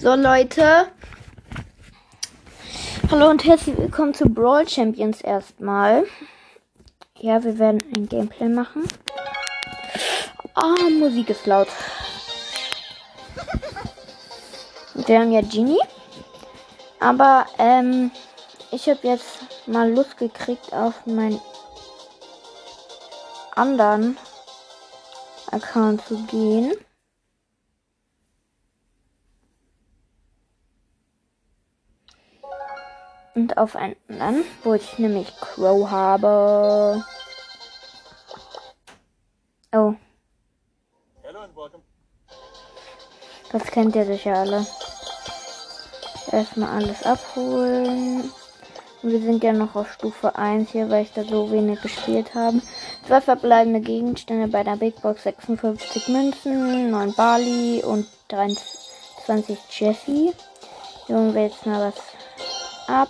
So Leute. Hallo und herzlich willkommen zu Brawl Champions erstmal. Ja, wir werden ein Gameplay machen. Ah, Musik ist laut. Wir haben ja Genie. Aber ähm, ich habe jetzt mal Lust gekriegt auf meinen anderen Account zu gehen. Und auf einen anderen, wo ich nämlich Crow habe. Oh. Das kennt ihr sicher alle. Erstmal alles abholen. Und wir sind ja noch auf Stufe 1 hier, weil ich da so wenig gespielt habe. Zwei verbleibende Gegenstände bei der Big Box, 56 Münzen, 9 Bali und 23 Jessie. Hier holen wir jetzt mal was ab.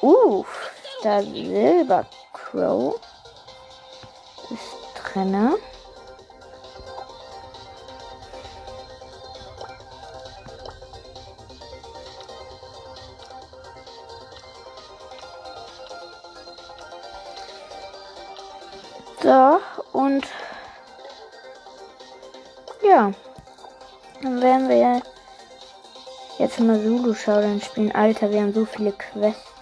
Uff, da Silber Crow ist drinne. So, und ja, dann werden wir jetzt mal Zulu Showdown spielen. Alter, wir haben so viele Quests.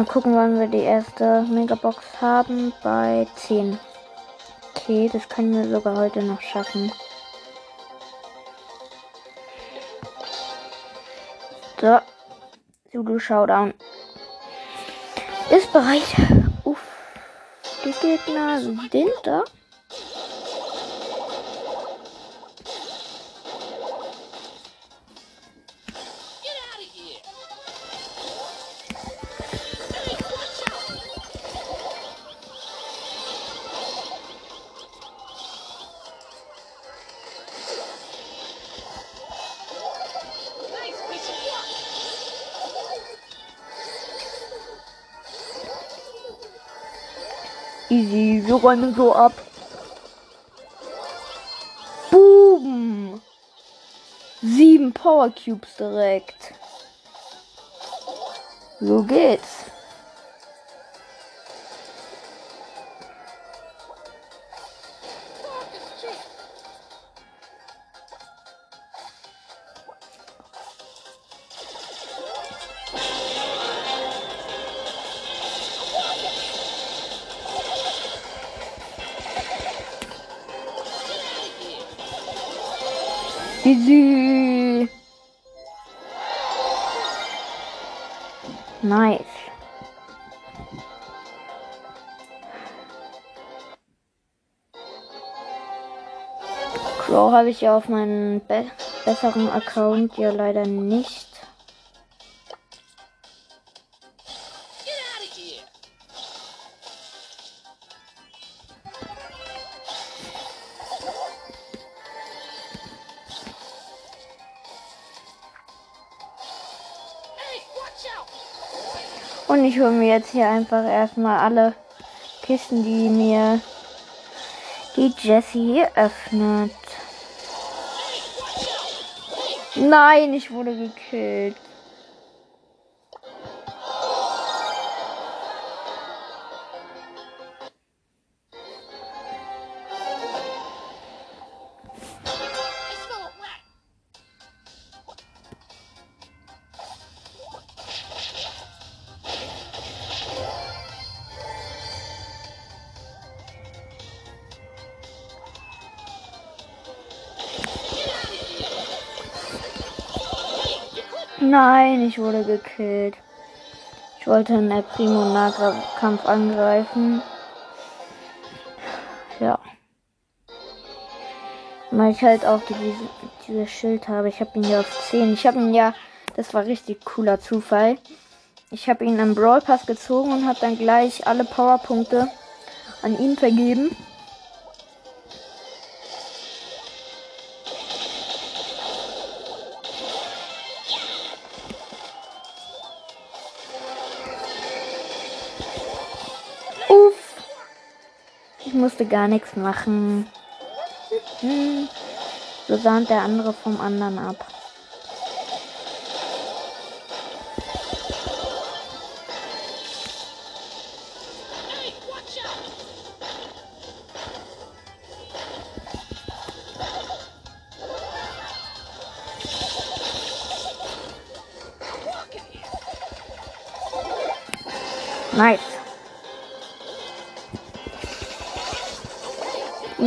Mal gucken, wann wir die erste Megabox haben. Bei 10. Okay, das können wir sogar heute noch schaffen. So, Zulu Showdown ist bereit. Die Gegner sind da. Easy, wir räumen so ab. Boom! Sieben Power Cubes direkt. So geht's. Habe ich ja auf meinem be besseren Account ja leider nicht. Und ich hole mir jetzt hier einfach erstmal alle Kisten, die mir die Jessie öffnet. Nein, ich wurde gekillt. Ich wurde gekillt. Ich wollte in der Primo Nahkampf angreifen. Ja. Weil ich halt auch diese, dieses Schild habe. Ich habe ihn ja auf 10. Ich habe ihn ja, das war richtig cooler Zufall. Ich habe ihn am Brawl Pass gezogen und habe dann gleich alle Powerpunkte an ihn vergeben. Musste gar nichts machen. So sahnt der andere vom anderen ab.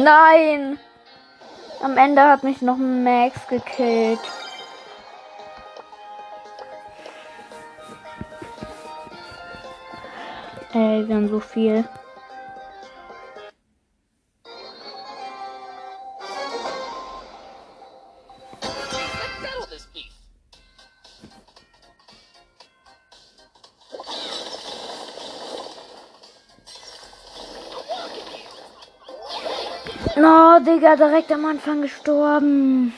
Nein! Am Ende hat mich noch Max gekillt. Ey, wir haben so viel. No, Digga, direkt am Anfang gestorben.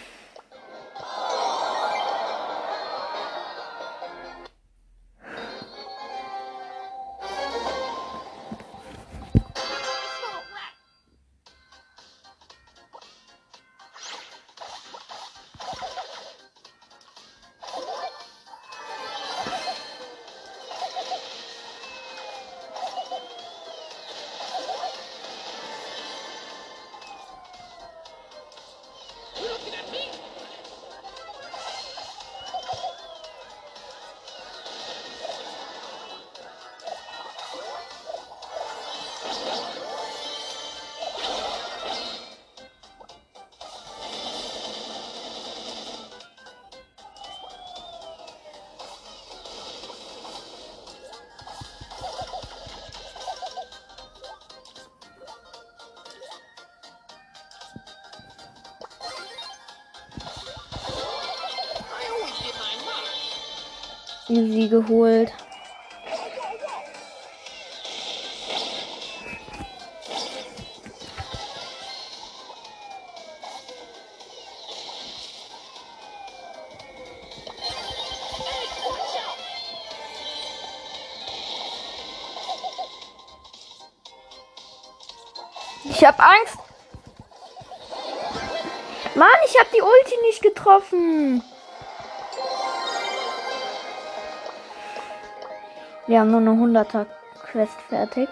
Easy geholt. Ich hab Angst. Mann, ich hab die Ulti nicht getroffen. Wir haben nur eine 100er Quest fertig.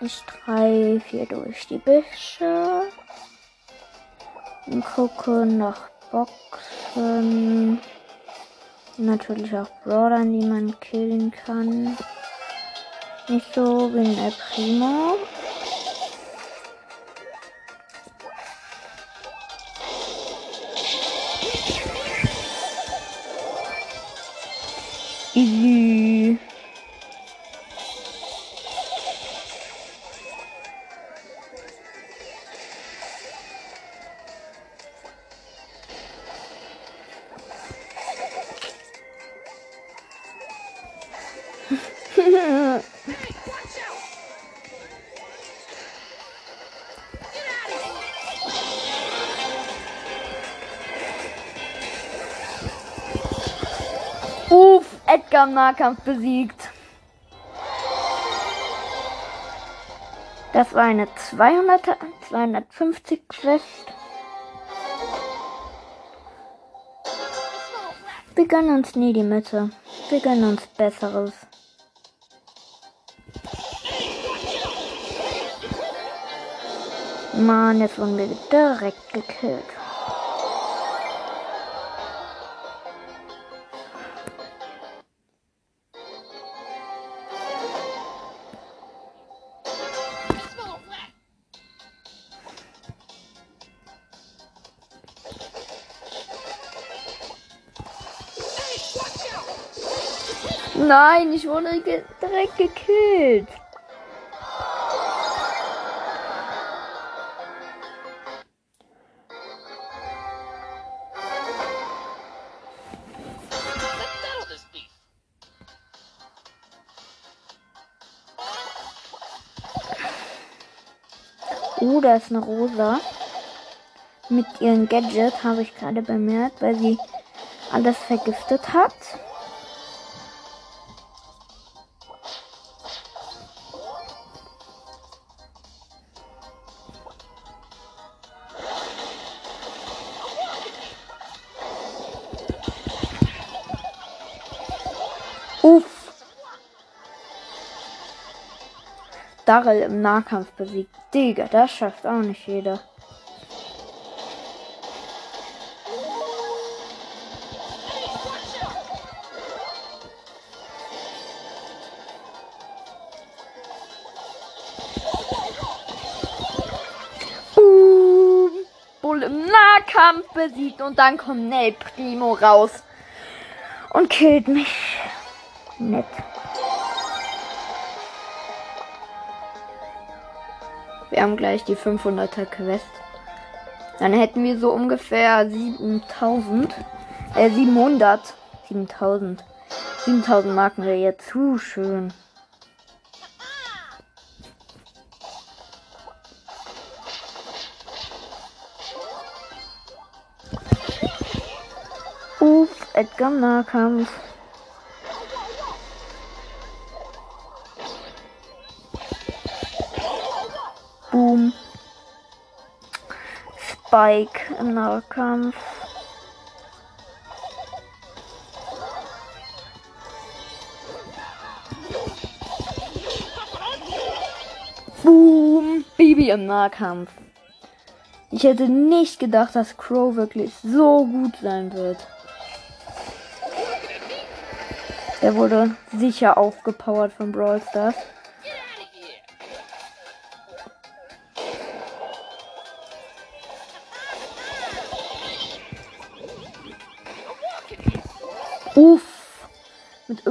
Ich streife hier durch die Büsche und gucke nach Boxen. Natürlich auch Brawlern, die man killen kann. Nicht so ein El Primo. Easy. Im Nahkampf besiegt. Das war eine 200, 250 Quest. Wir gönnen uns nie die Mitte. Wir gönnen uns Besseres. Mann, jetzt wurden wir direkt gekillt. Nein, ich wurde ge direkt gekillt. Uh, da ist eine Rosa. mit ihrem Gadget, habe ich gerade bemerkt, weil sie alles vergiftet hat. Darrell im Nahkampf besiegt. Digga, das schafft auch nicht jeder. Boom. Bull im Nahkampf besiegt und dann kommt Nel Primo raus und killt mich. Nett. Haben gleich die 500er Quest. Dann hätten wir so ungefähr 7000. Äh, 700. 7000. 7000 Marken wäre jetzt zu schön. Uff, Edgar Nahkampf. Spike im Nahkampf. Boom. Baby im Nahkampf. Ich hätte nicht gedacht, dass Crow wirklich so gut sein wird. Der wurde sicher aufgepowert von Brawl Stars.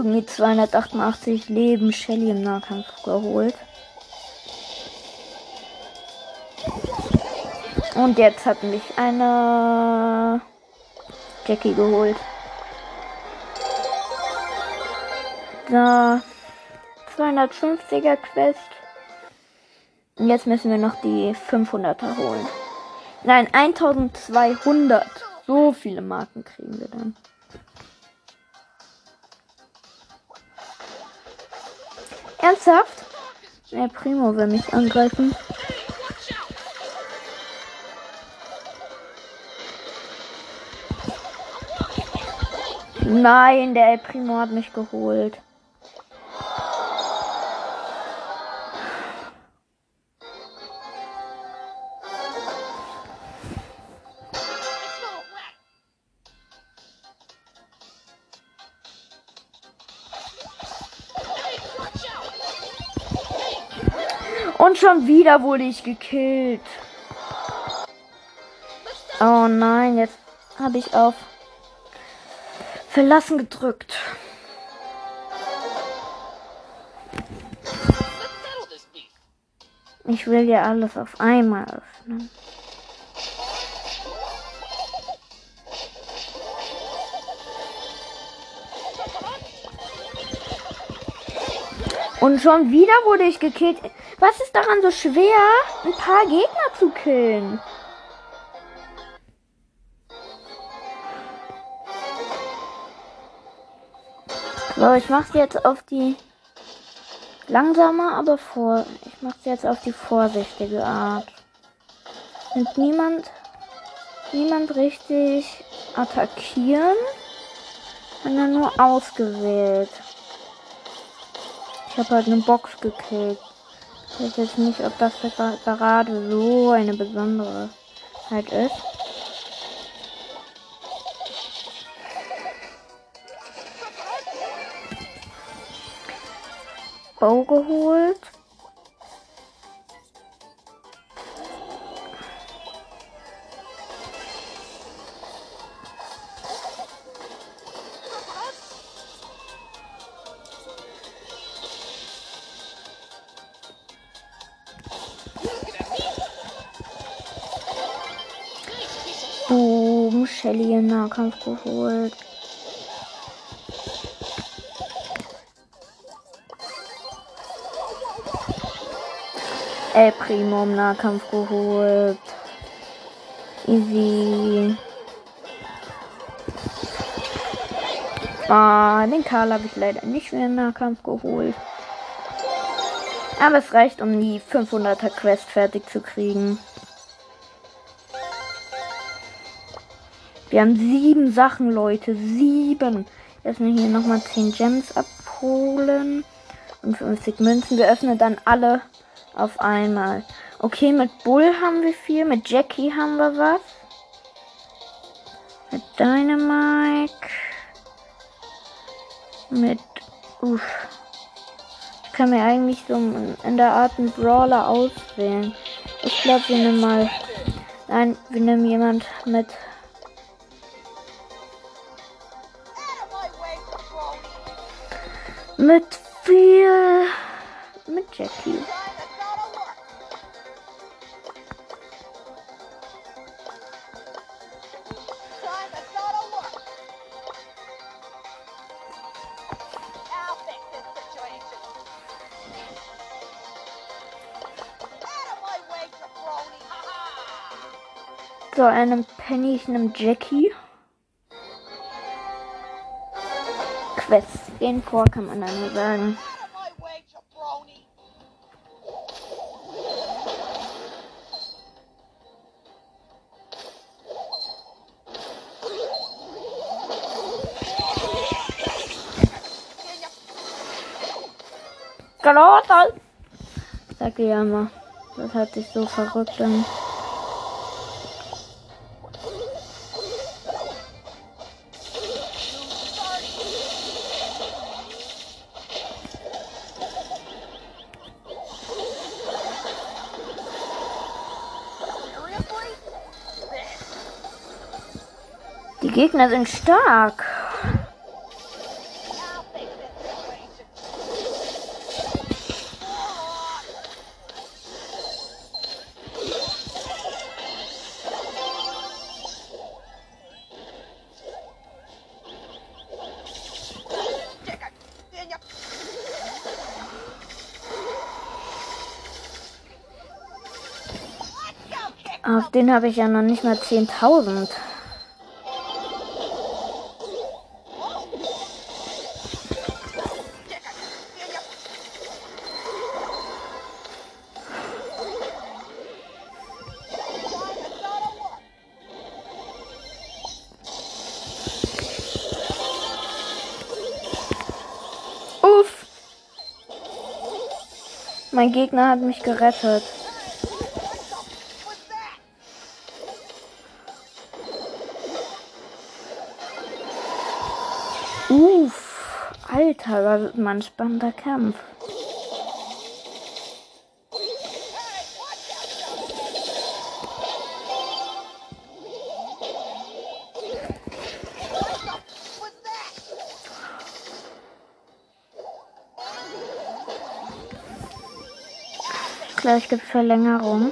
Irgendwie 288 Leben Shelly im Nahkampf geholt. Und jetzt hat mich eine Jackie geholt. Da 250er Quest. Und jetzt müssen wir noch die 500er holen. Nein, 1200. So viele Marken kriegen wir dann. Ernsthaft? Der Primo will mich angreifen. Nein, der El Primo hat mich geholt. Schon wieder wurde ich gekillt. Oh nein, jetzt habe ich auf Verlassen gedrückt. Ich will ja alles auf einmal öffnen. Und schon wieder wurde ich gekillt. Was ist daran so schwer, ein paar Gegner zu killen? So, ich mach's jetzt auf die langsame, aber vor. Ich mach's jetzt auf die vorsichtige Art. Und niemand, niemand richtig attackieren, sondern nur ausgewählt. Ich habe halt eine Box gekillt. Ich weiß jetzt nicht, ob das gerade so eine besondere halt ist. Bau geholt. Boom, Shelly im Nahkampf geholt. El Primo im Nahkampf geholt. Easy. Ah, den Karl habe ich leider nicht mehr im Nahkampf geholt. Aber es reicht, um die 500er Quest fertig zu kriegen. Wir haben sieben Sachen, Leute. Sieben. Erstmal hier nochmal 10 Gems abholen. Und 50 Münzen. Wir öffnen dann alle auf einmal. Okay, mit Bull haben wir viel. Mit Jackie haben wir was. Mit Dynamite. Mit. Uff. Ich kann mir eigentlich so in der Art einen Brawler auswählen. Ich glaube, wir nehmen mal. Nein, wir nehmen jemand mit. Mit viel. Mit Jackie. So, einem Penny, nehme Jackie. Quests gehen vor, kann man dann nur sagen. Granate! Sag ja mal. Das hat sich so verrückt an. Gegner sind stark. Auf den habe ich ja noch nicht mal 10.000. Mein Gegner hat mich gerettet. Uff, Alter, war mal ein spannender Kampf. Gleich gibt es Verlängerung.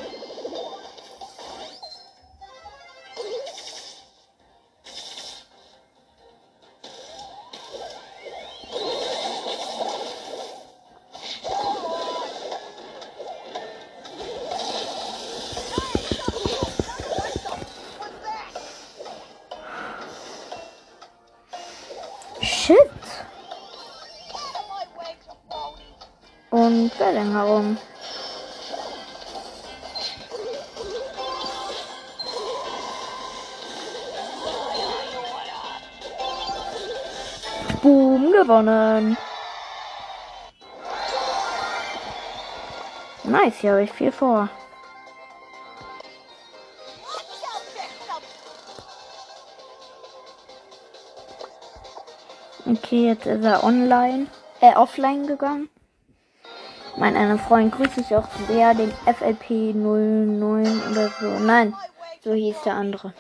Gewonnen. Nice, hier habe ich viel vor. Okay, jetzt ist er online, äh, offline gegangen. Mein einer Freund grüßt sich auch sehr, den FLP 09 oder so. Nein, so hieß der andere.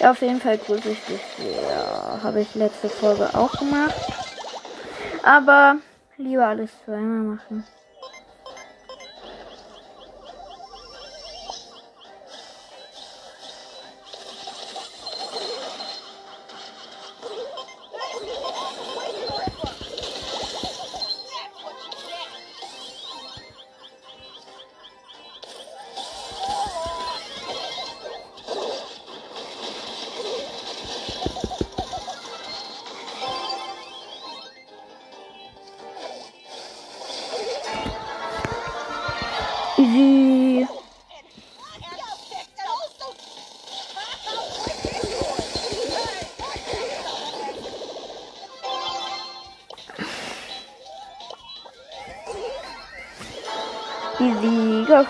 Ja, auf jeden Fall grüße ich dich sehr. Habe ich letzte Folge auch gemacht. Aber lieber alles zweimal machen.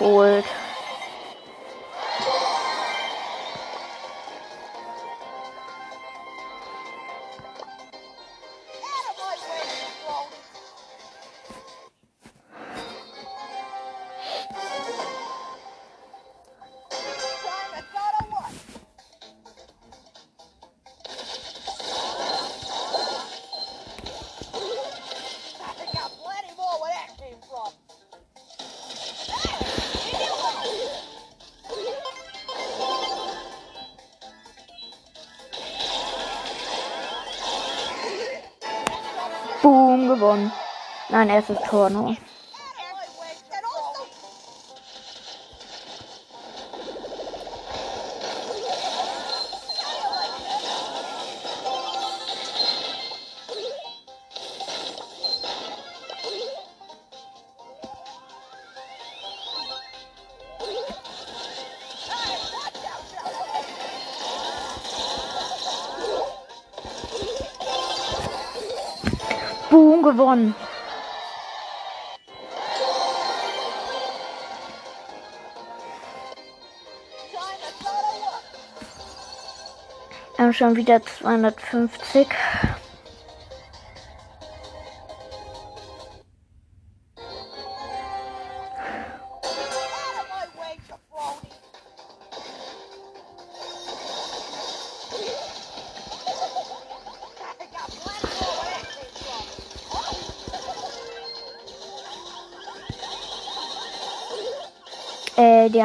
Geholt. Gewonnen. Nein, erstes Tor nur. Wir haben schon wieder 250.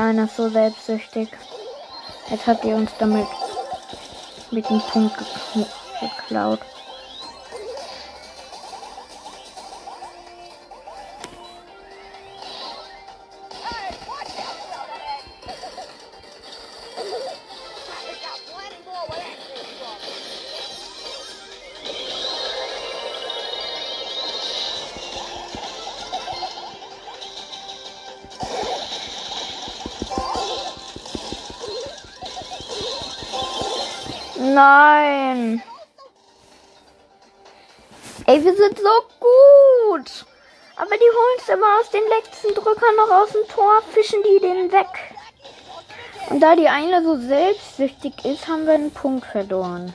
Die eine ist so selbstsüchtig. Jetzt hat die uns damit mit dem Punkt geklaut. Ey, wir sind so gut. Aber die holen es immer aus den letzten Drückern noch aus dem Tor, fischen die den weg. Und da die eine so selbstsüchtig ist, haben wir einen Punkt verloren.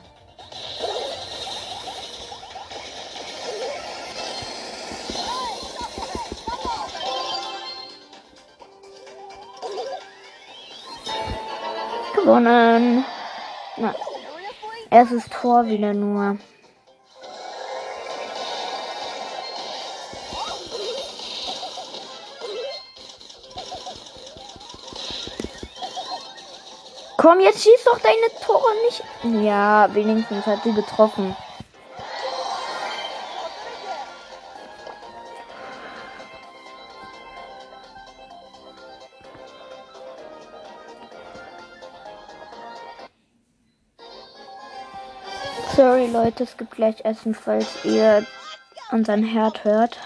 Gewonnen. Na, erstes Tor wieder nur. Komm, jetzt schieß doch deine Tore nicht. Ja, wenigstens hat sie getroffen. Sorry Leute, es gibt gleich Essen, falls ihr unseren Herd hört.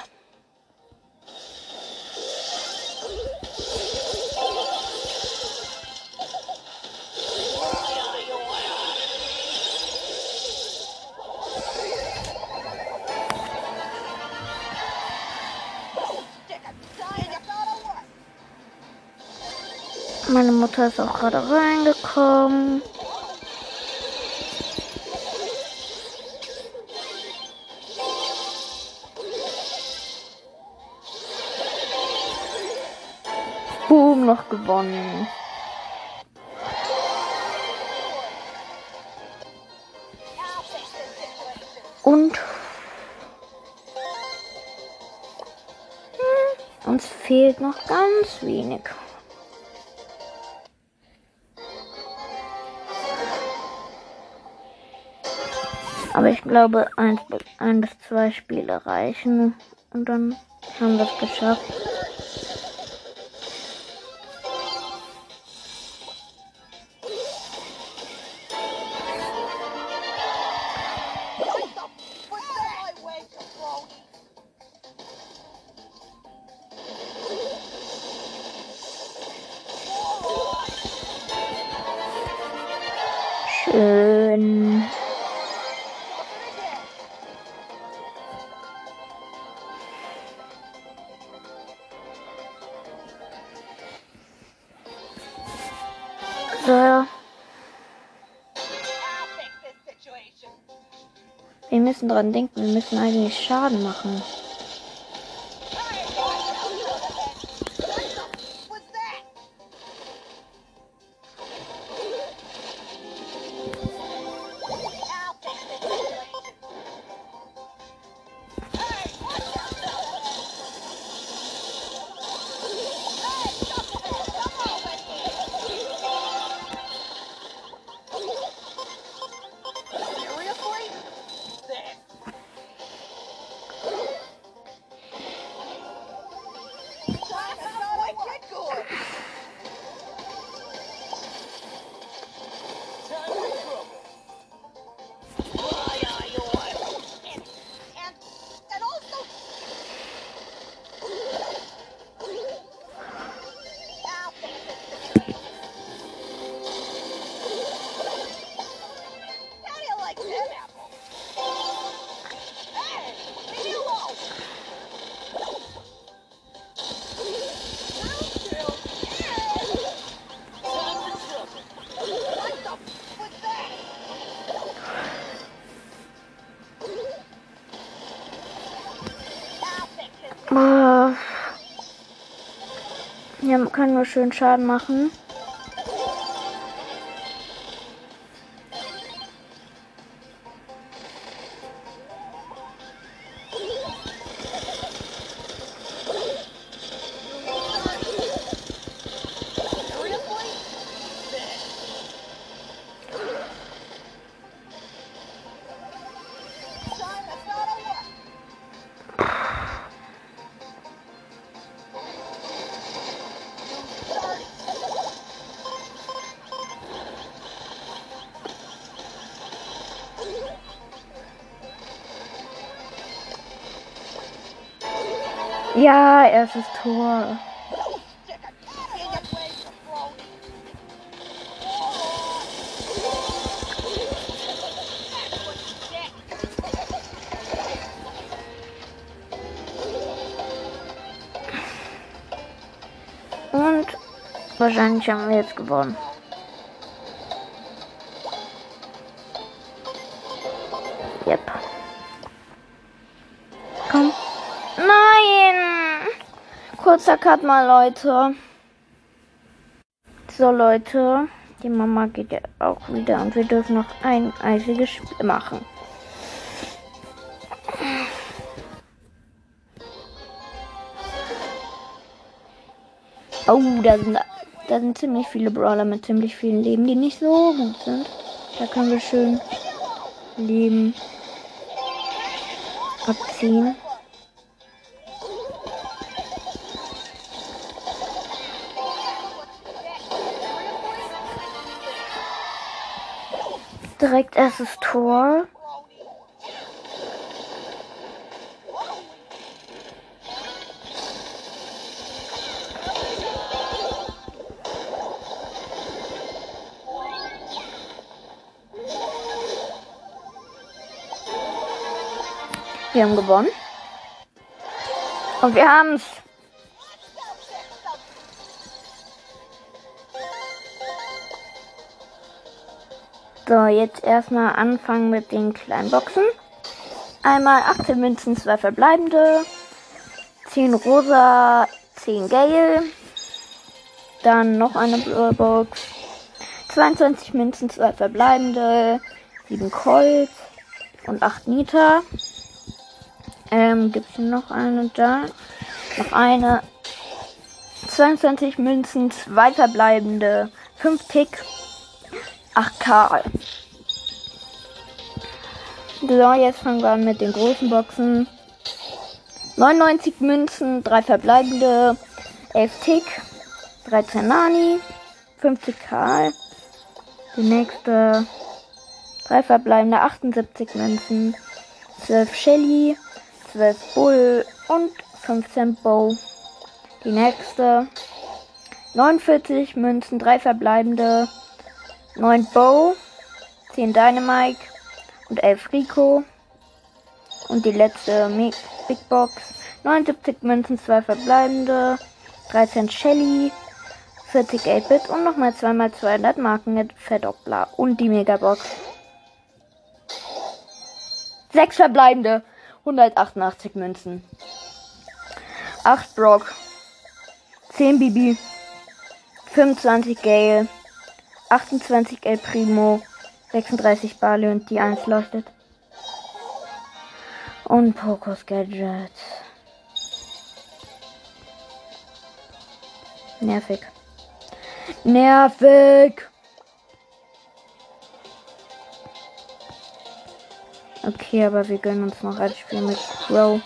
Meine Mutter ist auch gerade reingekommen. Boom, noch gewonnen. Und hm, uns fehlt noch ganz wenig. Aber ich glaube, eins, ein bis zwei Spiele reichen. Und dann haben wir es geschafft. Schön. Müssen dran denken, wir müssen eigentlich Schaden machen. Kann nur schön Schaden machen. Ja, erstes Tor. Und wahrscheinlich haben wir jetzt gewonnen. Kurzer Cut mal, Leute. So, Leute. Die Mama geht ja auch wieder und wir dürfen noch ein einziges Spiel machen. Oh, da sind, da sind ziemlich viele Brawler mit ziemlich vielen Leben, die nicht so gut sind. Da können wir schön Leben abziehen. Direkt erstes Tor. Wir haben gewonnen. Und wir haben So, jetzt erstmal anfangen mit den kleinen Boxen. Einmal 18 Münzen, 2 verbleibende. 10 rosa, 10 Gale. Dann noch eine blaue Box. 22 Münzen, 2 verbleibende. 7 Colt und 8 Nita. Ähm, gibt es noch eine da? Noch eine. 22 Münzen, 2 verbleibende. 5 Pick. 8 Karl. So, jetzt fangen wir an mit den großen Boxen. 99 Münzen, 3 verbleibende, 11 Tick, 13 Nani, 50 Karl. Die nächste 3 verbleibende, 78 Münzen, 12 Shelly, 12 Bull und 15 Bow. Die nächste 49 Münzen, 3 verbleibende, 9 Bow, 10 Dynamite und 11 Rico. Und die letzte Big Box. 79 Münzen, 2 verbleibende, 13 Shelly, 40 8-Bit und nochmal zweimal 200 Marken Verdoppler und die Megabox. Sechs verbleibende. 188 Münzen. 8 Brock. 10 Bibi. 25 Gale. 28 El Primo. 36 Bali und die 1 leuchtet. Und Pokos Gadget. Nervig. Nervig. Okay, aber wir gönnen uns noch ein Spiel mit Crow.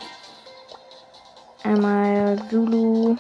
Einmal Zulu.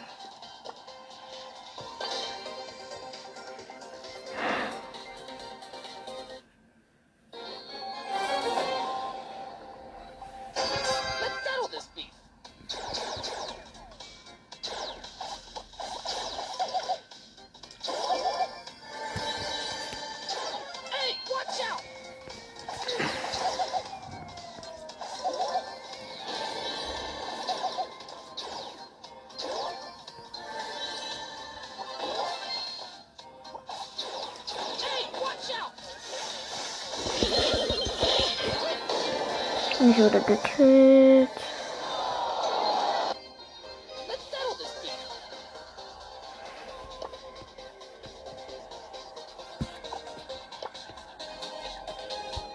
Wurde gekillt.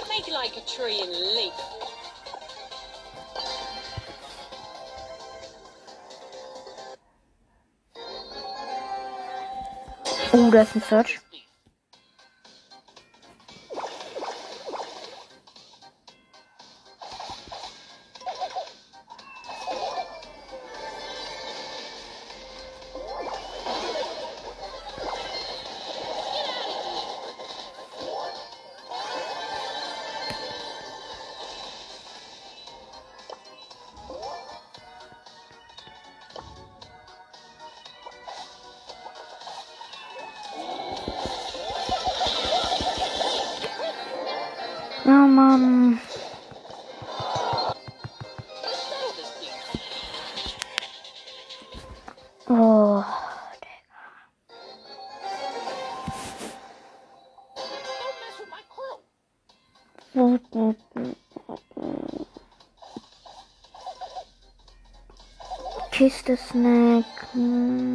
Make like a tree and leap. Oh, da ist ein Search. kiss the snake. Mm.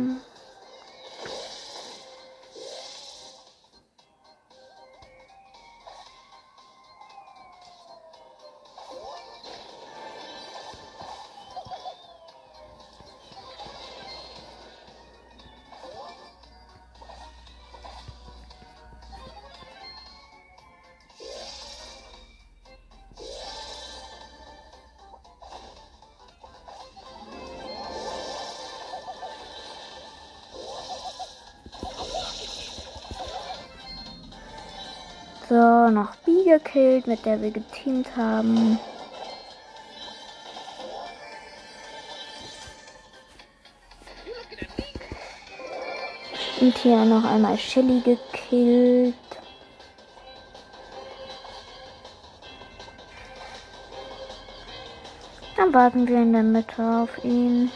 So, noch B gekillt, mit der wir geteamt haben. Und hier noch einmal Shelly gekillt. Dann warten wir in der Mitte auf ihn.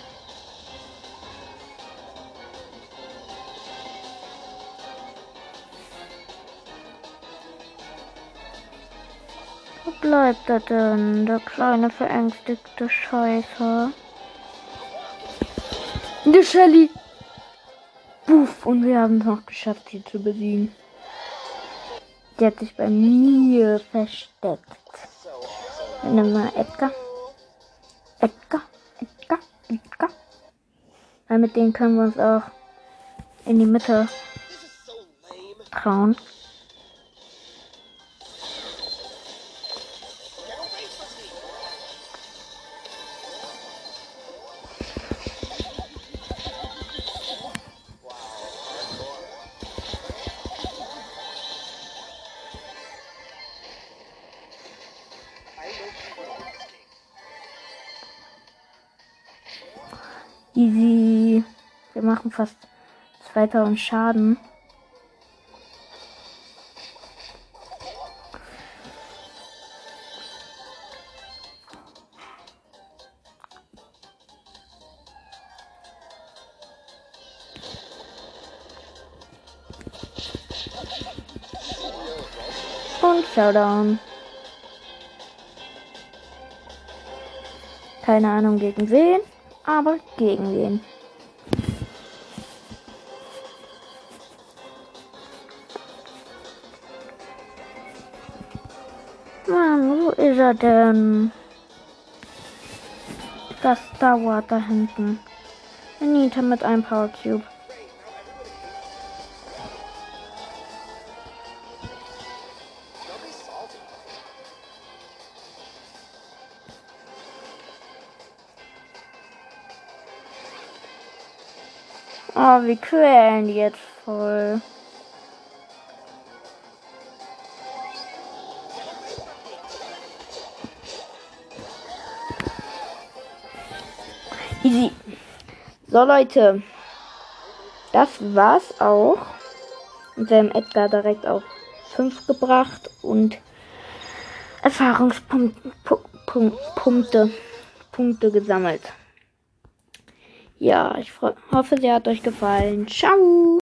Bleibt er denn, der kleine verängstigte Scheiße? Die Shelly. Puff, und wir haben es noch geschafft, sie zu besiegen. Die hat sich bei mir versteckt. Dann nehmen wir Edgar. Edgar, Edgar, Edgar. Weil mit denen können wir uns auch in die Mitte trauen. fast 2000 Schaden. Und Showdown. Keine Ahnung gegen wen, aber gegen wen. Er denn? Das dauert da hinten. Anita mit einem Power Cube. Oh, wir quälen die jetzt voll. Easy. So, Leute. Das war's auch. Und wir haben Edgar direkt auf 5 gebracht und Erfahrungspunkte Punkte, gesammelt. Ja, ich hoffe, sie hat euch gefallen. Ciao!